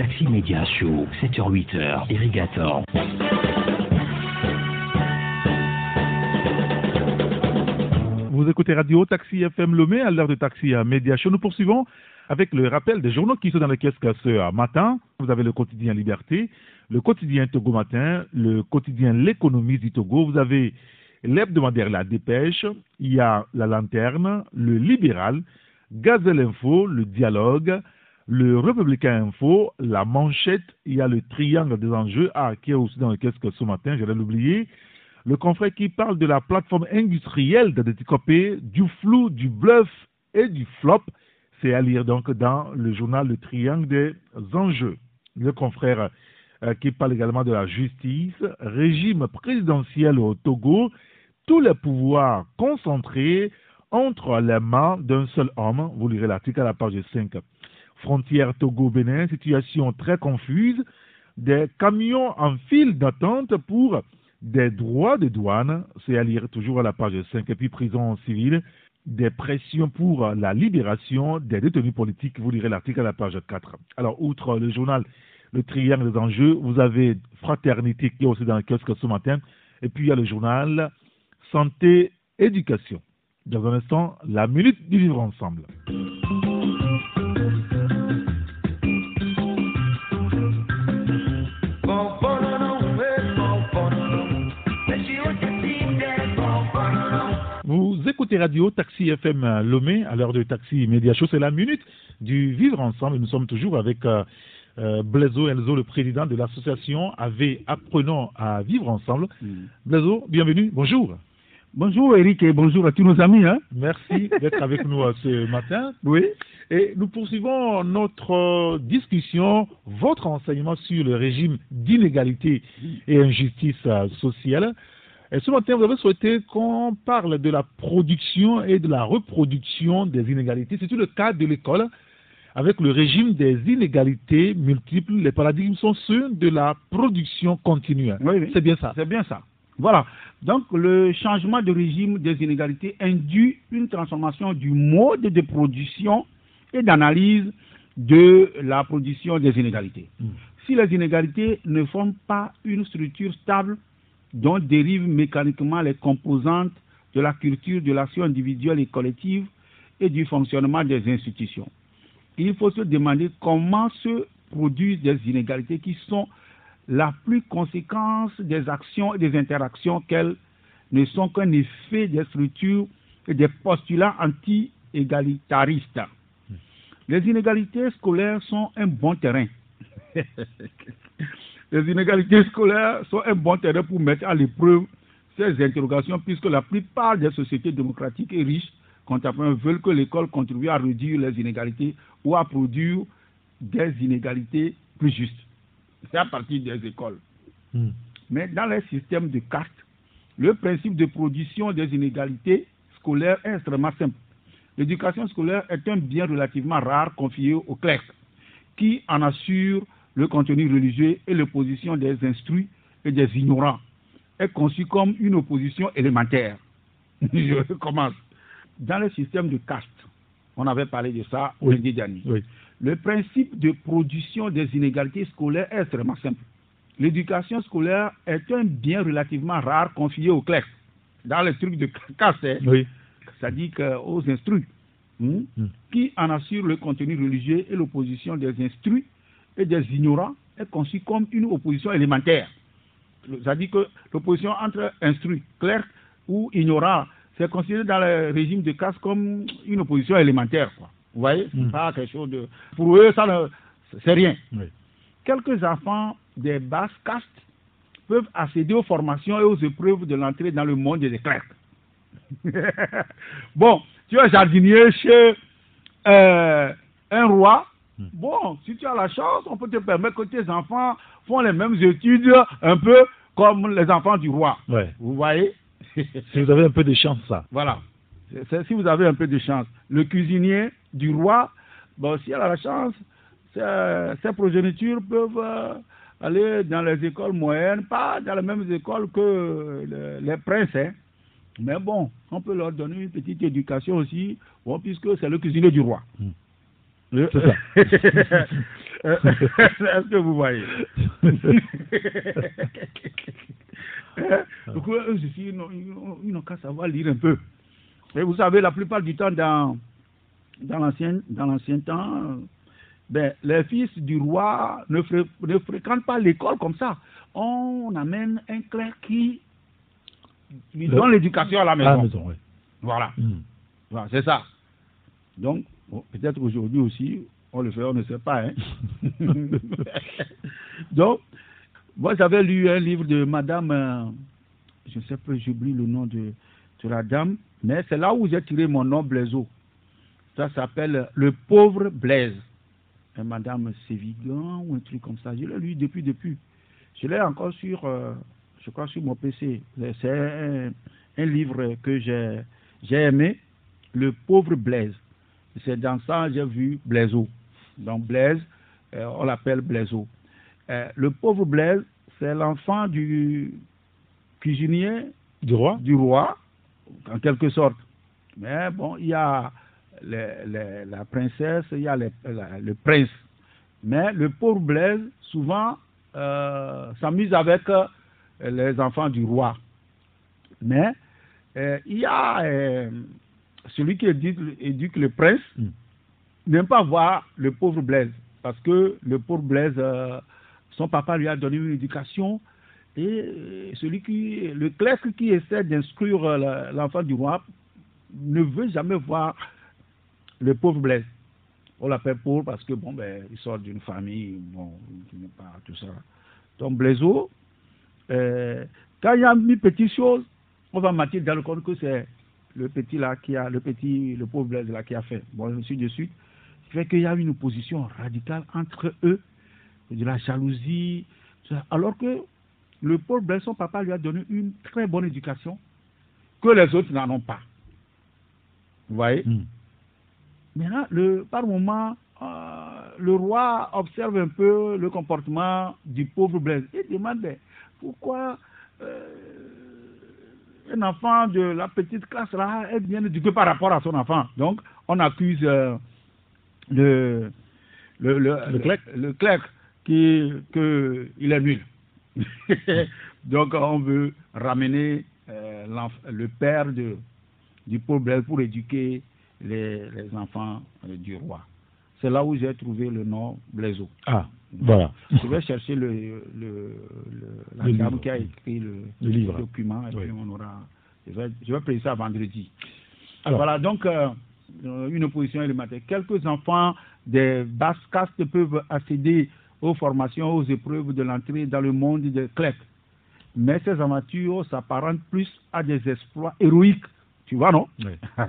Taxi Média Show, 7h-8h, Irrigator. Vous écoutez Radio Taxi FM Lomé à l'heure de Taxi Média Show. Nous poursuivons avec le rappel des journaux qui sont dans le kiosque ce matin. Vous avez le quotidien Liberté, le quotidien Togo Matin, le quotidien L'économie du Togo. Vous avez l'hebdomadaire La Dépêche, il y a La Lanterne, le Libéral, Gazelle Info, le Dialogue, le Républicain Info, la Manchette, il y a le Triangle des enjeux, ah, qui est aussi dans le kiosque ce matin, j'allais l'oublier. Le confrère qui parle de la plateforme industrielle de Déticopé, du flou, du bluff et du flop. C'est à lire donc dans le journal Le Triangle des enjeux. Le confrère euh, qui parle également de la justice, régime présidentiel au Togo, tous les pouvoirs concentrés entre les mains d'un seul homme. Vous lirez l'article à la page 5. Frontière Togo-Bénin, situation très confuse. Des camions en file d'attente pour des droits de douane, c'est à lire toujours à la page 5, et puis prison civile, des pressions pour la libération des détenus politiques, vous lirez l'article à la page 4. Alors, outre le journal Le Triangle des enjeux, vous avez Fraternité qui est aussi dans le kiosque ce matin, et puis il y a le journal Santé, Éducation. Dans un instant, la minute du vivre ensemble. Écoutez Radio Taxi FM Lomé à l'heure de Taxi Média Show. C'est la minute du Vivre Ensemble. Nous sommes toujours avec euh, euh, Blaiseau Enzo, le président de l'association AV Apprenons à Vivre Ensemble. Mm. Blaiseau, bienvenue. Bonjour. Bonjour Eric et bonjour à tous nos amis. Hein. Merci d'être avec nous euh, ce matin. Oui. Et nous poursuivons notre euh, discussion, votre enseignement sur le régime d'inégalité et injustice sociale. Et ce matin, vous avez souhaité qu'on parle de la production et de la reproduction des inégalités. C'est tout le cas de l'école. Avec le régime des inégalités multiples, les paradigmes sont ceux de la production continue. Oui, oui. C'est bien ça. C'est bien ça. Voilà. Donc, le changement de régime des inégalités induit une transformation du mode de production et d'analyse de la production des inégalités. Mm. Si les inégalités ne forment pas une structure stable dont dérivent mécaniquement les composantes de la culture de l'action individuelle et collective et du fonctionnement des institutions, il faut se demander comment se produisent des inégalités qui sont la plus conséquence des actions et des interactions qu'elles ne sont qu'un effet des structures et des postulats anti-égalitaristes. Les inégalités scolaires sont un bon terrain. Les inégalités scolaires sont un bon terrain pour mettre à l'épreuve ces interrogations puisque la plupart des sociétés démocratiques et riches contemporaines veulent que l'école contribue à réduire les inégalités ou à produire des inégalités plus justes. C'est à partir des écoles. Mm. Mais dans les systèmes de cartes, le principe de production des inégalités scolaires est extrêmement simple. L'éducation scolaire est un bien relativement rare confié aux clercs, qui en assure le contenu religieux et l'opposition des instruits et des ignorants. Est conçu comme une opposition élémentaire. Je commence. Dans le système de caste, on avait parlé de ça lundi dernier. Oui. Le principe de production des inégalités scolaires est extrêmement simple. L'éducation scolaire est un bien relativement rare confié aux clercs. Dans les trucs de caste, hein, Oui. c'est-à-dire aux instruits, hein, Mm. qui en assurent le contenu religieux et l'opposition des instruits et des ignorants est conçue comme une opposition élémentaire. C'est-à-dire que l'opposition entre instruits, clercs ou ignorants, c'est considéré dans le régime de caste comme une opposition élémentaire. Quoi. Vous voyez C'est Mm. pas quelque chose de... Pour eux, ça, ne- c'est rien. Oui. Quelques enfants des basses castes peuvent accéder aux formations et aux épreuves de l'entrée dans le monde des clercs. bon, tu es jardinier chez euh, un roi. Hmm. Bon, si tu as la chance, on peut te permettre que tes enfants font les mêmes études un peu comme les enfants du roi. Ouais. Vous voyez? Si vous avez un peu de chance, ça. Voilà. Si vous avez un peu de chance. Le cuisinier du roi, bon, s'il a la chance, ses, progénitures peuvent euh, aller dans les écoles moyennes, pas dans les mêmes écoles que le- les princes. hein. Mais bon, on peut leur donner une petite éducation aussi, bon, puisque c'est le cuisinier du roi. Mm. C'est ça. Est-ce que vous voyez? Donc, eux aussi, ils n'ont- qu'à savoir lire un peu. Et vous savez, la plupart du temps, dans, dans l'ancien temps, euh, ben, les fils du roi ne, fré- ne fréquentent pas l'école comme ça. On amène un clerc qui donne l'éducation à la À maison. la maison, oui. Voilà. Hmm. Voilà, c'est ça. Donc, peut-être aujourd'hui aussi, on le fait, on ne sait pas. Hein. Donc, moi, j'avais lu un livre de Madame, euh, je ne sais pas, j'oublie le nom de, de la dame, mais c'est là où j'ai tiré mon nom Blaiseau. Ça s'appelle Le pauvre Blaise. Madame Sévigan ou un truc comme ça. Je l'ai lu depuis, depuis. Je l'ai encore sur, euh, je crois, sur mon PC. C'est un, livre que j'ai aimé, Le pauvre Blaise. C'est dans ça j'ai vu Blaiseau. Donc Blaise, euh, on l'appelle Blaiseau. Euh, le pauvre Blaise, c'est l'enfant du cuisinier Du roi du roi, en quelque sorte. Mais bon, il y a les- les- la princesse, il y a les- la- le prince. Mais le pauvre Blaise, souvent, euh, s'amuse avec les enfants du roi. Mais il y a celui qui éduque, éduque le prince, Mm. n'aime pas voir le pauvre Blaise. Parce que le pauvre Blaise, euh, son papa lui a donné une éducation et euh, celui qui, le clerc qui essaie d'instruire euh, l'enfant du roi ne veut jamais voir le pauvre Blaise. On l'appelle pauvre parce que bon ben il sort d'une famille bon qui n'est pas tout ça. Donc Blaiseau, euh, quand il y a une petite chose, on va marquer dans le compte que c'est le petit là qui a le petit le pauvre Blaise là qui a fait. Bon ainsi de suite. Ce qui fait qu'il y a une opposition radicale entre eux, de la jalousie, alors que le pauvre Blaise, son papa lui a donné une très bonne éducation que les autres n'en ont pas. Vous voyez? Hmm. Maintenant, le, par moment, euh, le roi observe un peu le comportement du pauvre Blaise et demande pourquoi euh, un enfant de la petite classe là est bien éduqué par rapport à son enfant. Donc, on accuse euh, le, le, le, Le clerc. le clerc qui, que il est nul. Donc, on veut ramener euh, le père de, du pauvre pour éduquer les, les enfants euh, du roi. C'est là où j'ai trouvé le nom Blaiseau. Ah, voilà. Je vais chercher le, le, le- la dame qui a écrit le, livre. document et Oui. puis on aura. Je vais, je vais payer ça vendredi. Alors, Voilà donc euh, une opposition élémentaire. Quelques enfants des basses castes peuvent accéder aux formations, aux épreuves de l'entrée dans le monde des clercs. Mais ces aventures s'apparentent plus à des exploits héroïques, tu vois, non? Oui.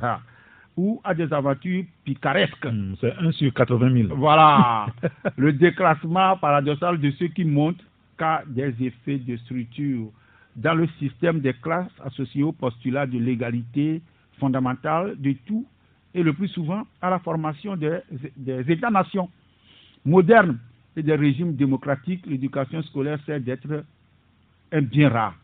Ou à des aventures picaresques. Hmm, c'est 1 sur 80 000. Voilà. le déclassement paradoxal de ceux qui montrent qu'à des effets de structure dans le système des classes associés au postulat de l'égalité fondamentale de tout et le plus souvent à la formation des, des États-nations modernes et des régimes démocratiques, l'éducation scolaire sert d'être un bien rare.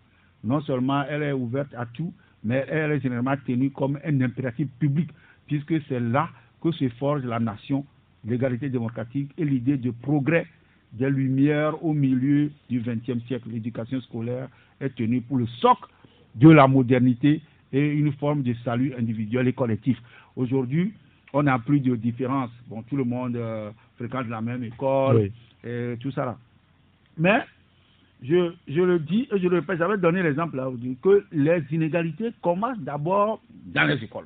Non seulement elle est ouverte à tout, mais elle est généralement tenue comme un impératif public, puisque c'est là que se forge la nation, l'égalité démocratique et l'idée de progrès des Lumières au milieu du XXe siècle. L'éducation scolaire est tenue pour le socle de la modernité et une forme de salut individuel et collectif. Aujourd'hui, on n'a plus de différence. Bon, tout le monde euh, fréquente la même école, Oui. et tout ça là. Mais, je, je le dis et je le répète, j'avais donné l'exemple là, aujourd'hui, que les inégalités commencent d'abord dans les écoles.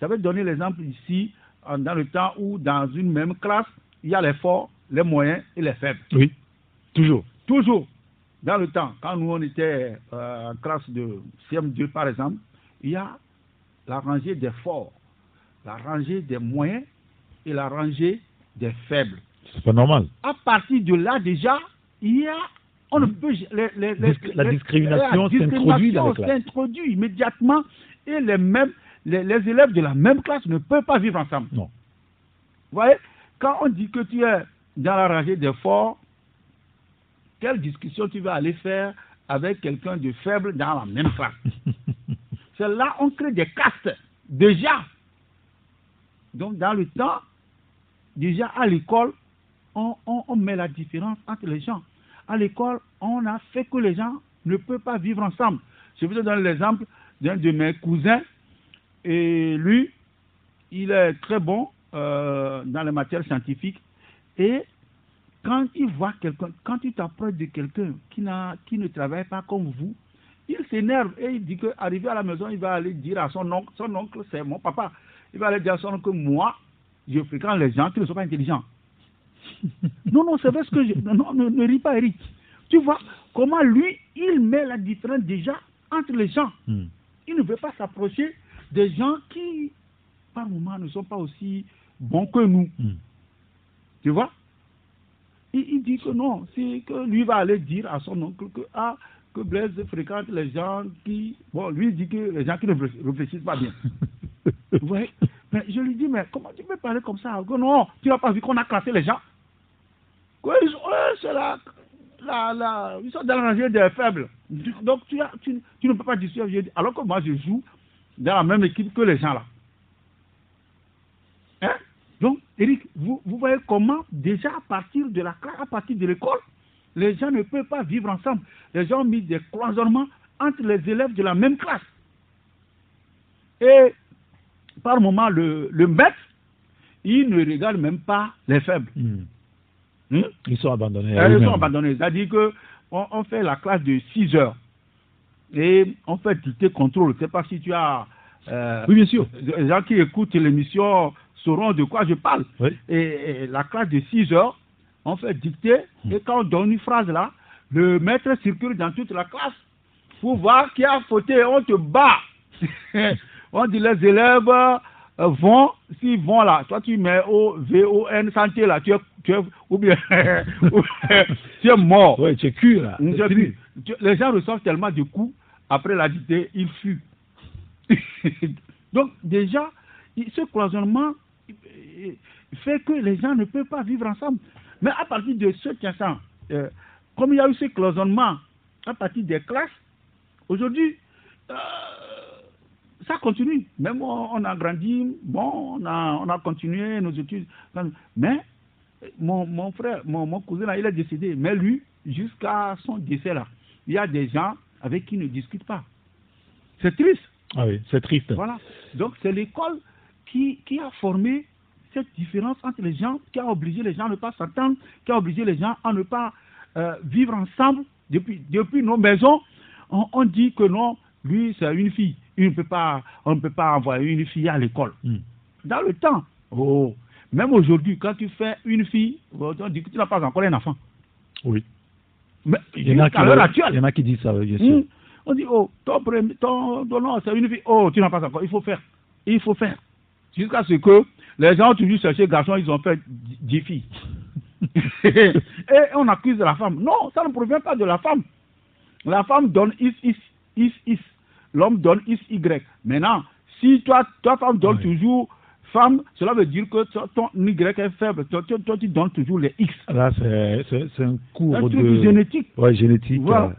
J'avais donné l'exemple ici, dans le temps où dans une même classe, il y a les forts, les moyens et les faibles. Oui, toujours. Toujours, dans le temps, quand nous on était euh, en classe de CM2 par exemple, il y a la rangée des forts, la rangée des moyens et la rangée des faibles. C'est pas normal. À partir de là déjà, il y a on ne peut les, les- la discrimination s'introduit discrimination immédiatement et les mêmes les, les élèves de la même classe ne peuvent pas vivre ensemble. Non. Vous voyez, quand on dit que tu es dans la rangée des forts, quelle discussion tu vas aller faire avec quelqu'un de faible dans la même classe? C'est là on crée des castes, déjà. Donc, dans le temps, déjà à l'école, on, on- on met la différence entre les gens. À l'école, on a fait que les gens ne peuvent pas vivre ensemble. Je vous donne l'exemple d'un de mes cousins. Et lui, il est très bon euh, dans les matières scientifiques. Et quand il voit quelqu'un, quand tu t'approches de quelqu'un qui, qui ne travaille pas comme vous, il s'énerve et il dit qu'arrivé à la maison, il va aller dire à son oncle, son oncle c'est mon papa, il va aller dire à son oncle moi, je fréquente les gens qui ne sont pas intelligents. Non, non, c'est vrai ce que je... Non, non, ne, ne ris pas, Eric. Tu vois comment lui, il met la différence déjà entre les gens. Hmm. Il ne veut pas s'approcher des gens qui, par moment, ne sont pas aussi bons que nous. Hmm. Tu vois? Il, il dit que non, c'est que lui va aller dire à son oncle que, ah, que Blaise fréquente les gens qui... Bon, lui il dit que les gens qui ne réfléch- réfléchissent pas bien. Vous voyez? Mais je lui dis, mais comment tu peux parler comme ça? Que non, tu n'as pas vu qu'on a classé les gens? Ils c'est la, Ils sont dans la rangée des faibles. Donc tu, tu, tu ne peux pas discuter. Je dis, Alors que moi, je joue dans la même équipe que les gens là. Hein? Donc, Eric, vous, vous voyez comment, déjà à partir de la classe, à partir de l'école, les gens ne peuvent pas vivre ensemble. Les gens ont mis des cloisonnements entre les élèves de la même classe. Et par moment, le, le maître, il ne regarde même pas les faibles. Hmm. Hmm? Ils sont abandonnés. À Ils sont abandonnés. C'est-à-dire que on, fait la classe de 6 heures. Et on fait dicter contrôle. Je ne sais pas si tu as. euh, Oui, bien sûr. les gens qui écoutent l'émission sauront de quoi je parle. Oui. Et, et la classe de 6 heures, on fait dicter. Et quand on donne une phrase là, le maître circule dans toute la classe pour voir qui a fauté. On te bat. on dit les élèves vont, s'ils vont là, toi tu mets au V-O-N santé là, tu es, tu es- ou bien tu es mort. Ouais, tu es cuit là. Tu- Les gens reçoivent tellement de coups, après la dictée, ils fuient. Donc, déjà, ce cloisonnement euh, fait que les gens ne peuvent pas vivre ensemble. Mais à partir de ce instant, euh, comme il y a eu ce cloisonnement à partir des classes, aujourd'hui, euh, ça continue. Même on, a grandi, bon, on a, on a continué nos études. Mais mon, mon frère, mon, mon cousin, là, il est décédé. Mais lui, jusqu'à son décès, là, il y a des gens avec qui il ne discute pas. C'est triste. Ah oui, c'est triste. Voilà. Donc, c'est l'école qui, qui a formé cette différence entre les gens, qui a obligé les gens à ne pas s'entendre, qui a obligé les gens à ne pas euh, vivre ensemble. Depuis, depuis nos maisons, on, on dit que non, lui, c'est une fille. Il ne peut pas, on ne peut pas envoyer une fille à l'école. Hmm. Dans le temps, oh, même aujourd'hui, quand tu fais une fille, on dit que tu n'as pas encore un enfant. Oui. Mais Il y en a qui, il y en a qui disent ça, bien sûr. Hmm. On dit, oh, ton, premier- ton, ton nom, c'est une fille. Oh, tu n'as pas encore. Il faut faire. Il faut faire. Jusqu'à ce que les gens ont toujours cherché garçon, ils ont fait dix dix filles. Et on accuse la femme. Non, ça ne provient pas de la femme. La femme donne is, is, is, is. L'homme donne is, y. Maintenant, si toi, toi femme, donne toujours femme, cela veut dire que ton, y est faible. Toi, toi, toi, tu donnes toujours les x. Là, c'est- un cours Un truc de génétique. Ouais, génétique, Voilà. euh,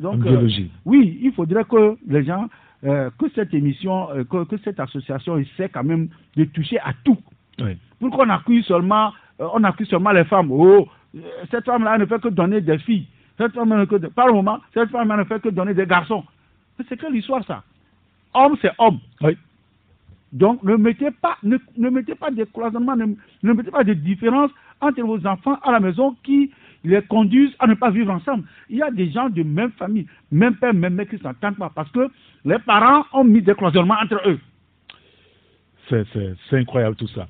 Donc, euh, biologie. oui, il faudrait que les gens, euh, que cette émission, que, que cette association essaie quand même de toucher à tout. Oui. Pour qu'on accuse seulement, on accuse seulement les femmes. Oh, cette femme-là ne fait que donner des filles. Cette femme ne fait que, par le moment, cette femme ne fait que donner des garçons. C'est quelle histoire ça Homme, c'est homme. Oui. Donc ne mettez pas, ne, ne mettez pas des cloisonnements, ne, ne mettez pas de différence entre vos enfants à la maison qui les conduisent à ne pas vivre ensemble. Il y a des gens de même famille, même père, même mère qui ne s'entendent pas parce que les parents ont mis des cloisonnements entre eux. C'est incroyable tout ça.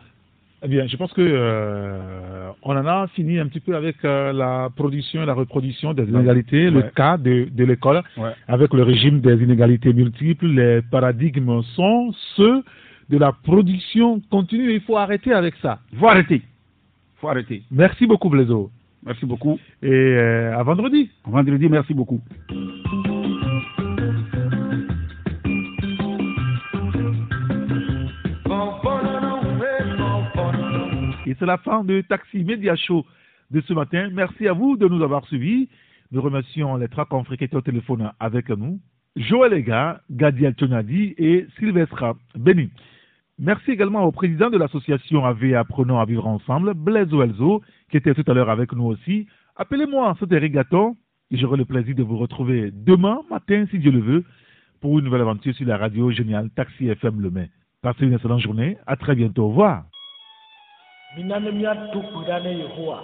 Eh bien, je pense que euh, on en a fini un petit peu avec euh, la production et la reproduction des inégalités, le cas de, de l'école, Ouais. avec le régime des inégalités multiples. Les paradigmes sont ceux de la production continue. Il faut arrêter avec ça. Il faut arrêter. Il faut arrêter. Merci beaucoup, Blaiseau. Merci beaucoup. Et euh, à vendredi. Vendredi, merci beaucoup. Et c'est la fin de Taxi Média Show de ce matin. Merci à vous de nous avoir suivis. Nous remercions les trois confrères qui étaient au téléphone avec nous. Joël Ega, Gadiel Tonadi et Sylvestre Béni. Merci également au président de l'association AV Apprenons à vivre ensemble, Blaise Oelzo, qui était tout à l'heure avec nous aussi. Appelez-moi, c'était Rigaton, j'aurai le plaisir de vous retrouver demain matin, si Dieu le veut, pour une nouvelle aventure sur la radio géniale Taxi FM Le Mai. Passez une excellente journée. À très bientôt. Au revoir. Minane miatukuda ne yehowa.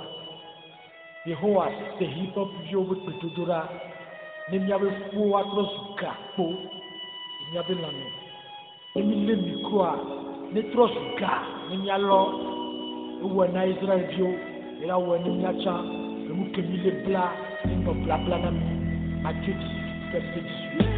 Yehowa sɛ hip hop viwo be gbedodoɖa ne miabe ƒuwo atrɔ zu gakpo le miabe lãme ne mi lé mikroa ne trɔ zu ga ne mialɔ ewɔe na israelviwo ye la wɔe ne miatsa enu ke mi lé bla ne nɔ blabla na mi. Matthieu 18 verset 18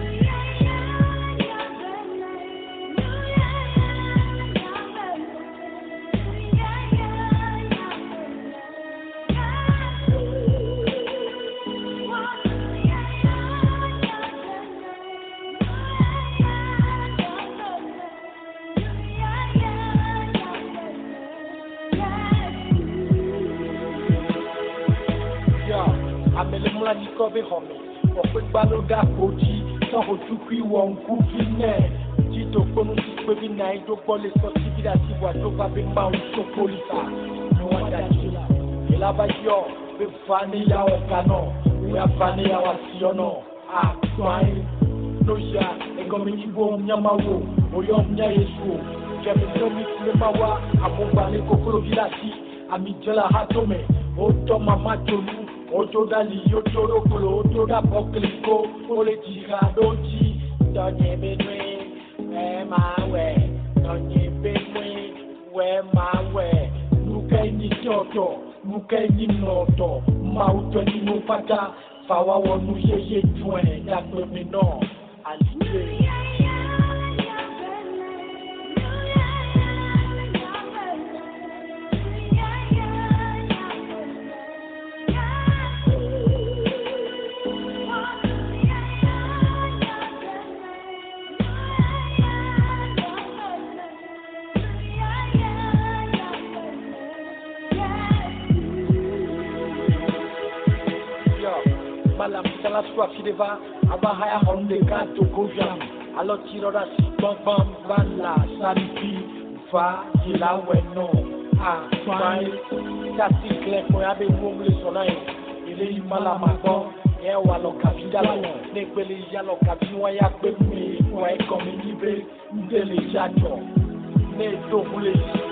amelemladzikɔ bi xɔme xɔƒegba lo ga kodzi tsɔ hodzukui wɔ ŋkuvi nɛ dzidokponu sikpe bi na yi do gbɔ le sɔti bi ɖe asi wòa do va bi ma ŋu tso polisa. Ne wòa da dzi la yela va yɔ be va ne ya wɔ ganɔ ya va ne ya wɔ asiyɔ nɔ akpɔ anyi n'oya egɔme nyibo nyamawo oyɔ nya yesu o. Jẹ̀mísọ́ mi ti lè máa wá. Àmúgbálẹ̀ kòkòrò bí láti àmì ìjọba àtọ́mẹ̀ ó tọ́ màmá jòlú Otoda li otoro kolo otoda pokliko Ole jira doji. Donye benwe We ma we. Donye benwe We ma we. Nuke ni toto Nuke ni noto. Mauto ni mupata Fawa wonu ye twen Dagbe mi no Aliye rọra sọ àfidèfà abáháyà ọ̀nlẹ̀ káàtó gòjàm alọ́tìrọ́ra sí gbọ́ngbọ́n bàlà sábìbì fa ìlàwẹ̀ náà àgbáyé tàbí kílẹ̀kùn abẹ́ wọ́wọ́lẹ̀ sọ̀nà yẹn èlé ìmọ̀lá máa gbọ́ yẹn wà lọ kàbí dálà ní ìpele ìyá lọ kàbí wọn yá pé mi ìwà ẹ̀kọ́ mi níbẹ̀ ń délé ìyá jọ ní ètò òun lè yí.